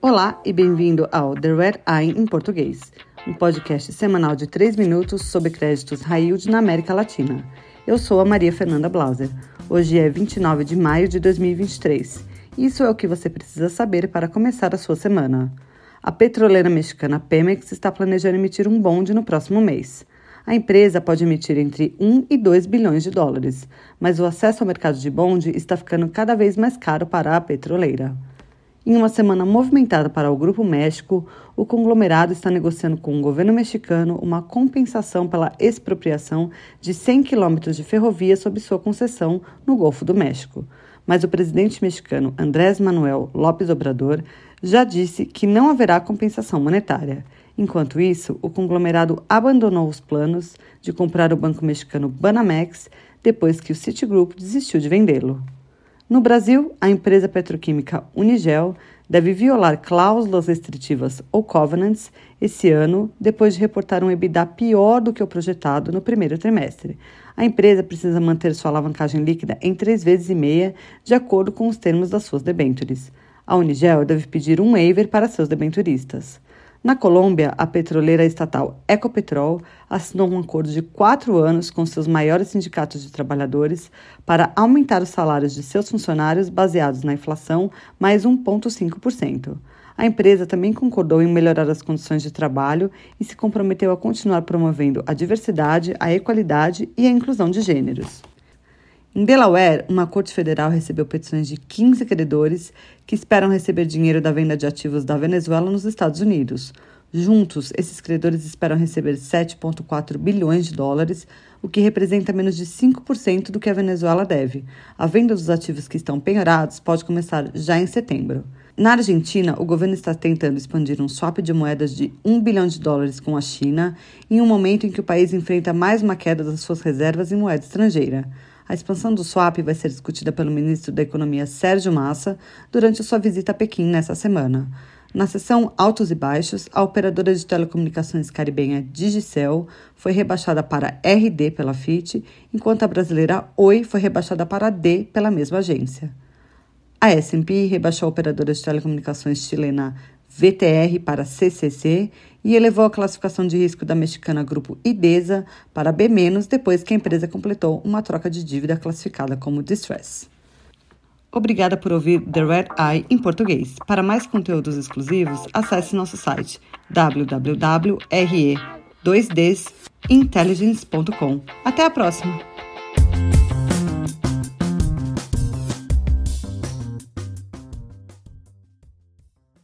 Olá e bem-vindo ao The Red Eye em português, um podcast semanal de 3 minutos sobre créditos high yield na América Latina. Eu sou a Maria Fernanda Blauser. Hoje é 29 de maio de 2023. Isso é o que você precisa saber para começar a sua semana. A petroleira mexicana Pemex está planejando emitir um bonde no próximo mês. A empresa pode emitir entre 1 e 2 bilhões de dólares, mas o acesso ao mercado de bonde está ficando cada vez mais caro para a petroleira. Em uma semana movimentada para o Grupo México, o conglomerado está negociando com o governo mexicano uma compensação pela expropriação de 100 quilômetros de ferrovia sob sua concessão no Golfo do México. Mas o presidente mexicano Andrés Manuel López Obrador já disse que não haverá compensação monetária. Enquanto isso, o conglomerado abandonou os planos de comprar o banco mexicano Banamex depois que o Citigroup desistiu de vendê-lo. No Brasil, a empresa petroquímica Unigel deve violar cláusulas restritivas ou covenants esse ano, depois de reportar um EBITDA pior do que o projetado no primeiro trimestre. A empresa precisa manter sua alavancagem líquida em três vezes e meia, de acordo com os termos das suas debêntures. A Unigel deve pedir um waiver para seus debenturistas. Na Colômbia, a petroleira estatal Ecopetrol assinou um acordo de quatro anos com seus maiores sindicatos de trabalhadores para aumentar os salários de seus funcionários baseados na inflação mais 1,5%. A empresa também concordou em melhorar as condições de trabalho e se comprometeu a continuar promovendo a diversidade, a equalidade e a inclusão de gêneros. Em Delaware, uma corte federal recebeu petições de 15 credores que esperam receber dinheiro da venda de ativos da Venezuela nos Estados Unidos. Juntos, esses credores esperam receber 7,4 bilhões de dólares, o que representa menos de 5% do que a Venezuela deve. A venda dos ativos que estão penhorados pode começar já em setembro. Na Argentina, o governo está tentando expandir um swap de moedas de 1 bilhão de dólares com a China, em um momento em que o país enfrenta mais uma queda das suas reservas em moeda estrangeira. A expansão do swap vai ser discutida pelo ministro da Economia Sérgio Massa durante sua visita a Pequim nesta semana. Na sessão Altos e Baixos, a operadora de telecomunicações caribenha Digicel foi rebaixada para RD pela FIT, enquanto a brasileira Oi foi rebaixada para D pela mesma agência. A S&P rebaixou a operadora de telecomunicações chilena VTR para CCC e elevou a classificação de risco da mexicana Grupo Ibeza para B- depois que a empresa completou uma troca de dívida classificada como distress. Obrigada por ouvir The Red Eye em português. Para mais conteúdos exclusivos, acesse nosso site www.re2dsintelligence.com. Até a próxima!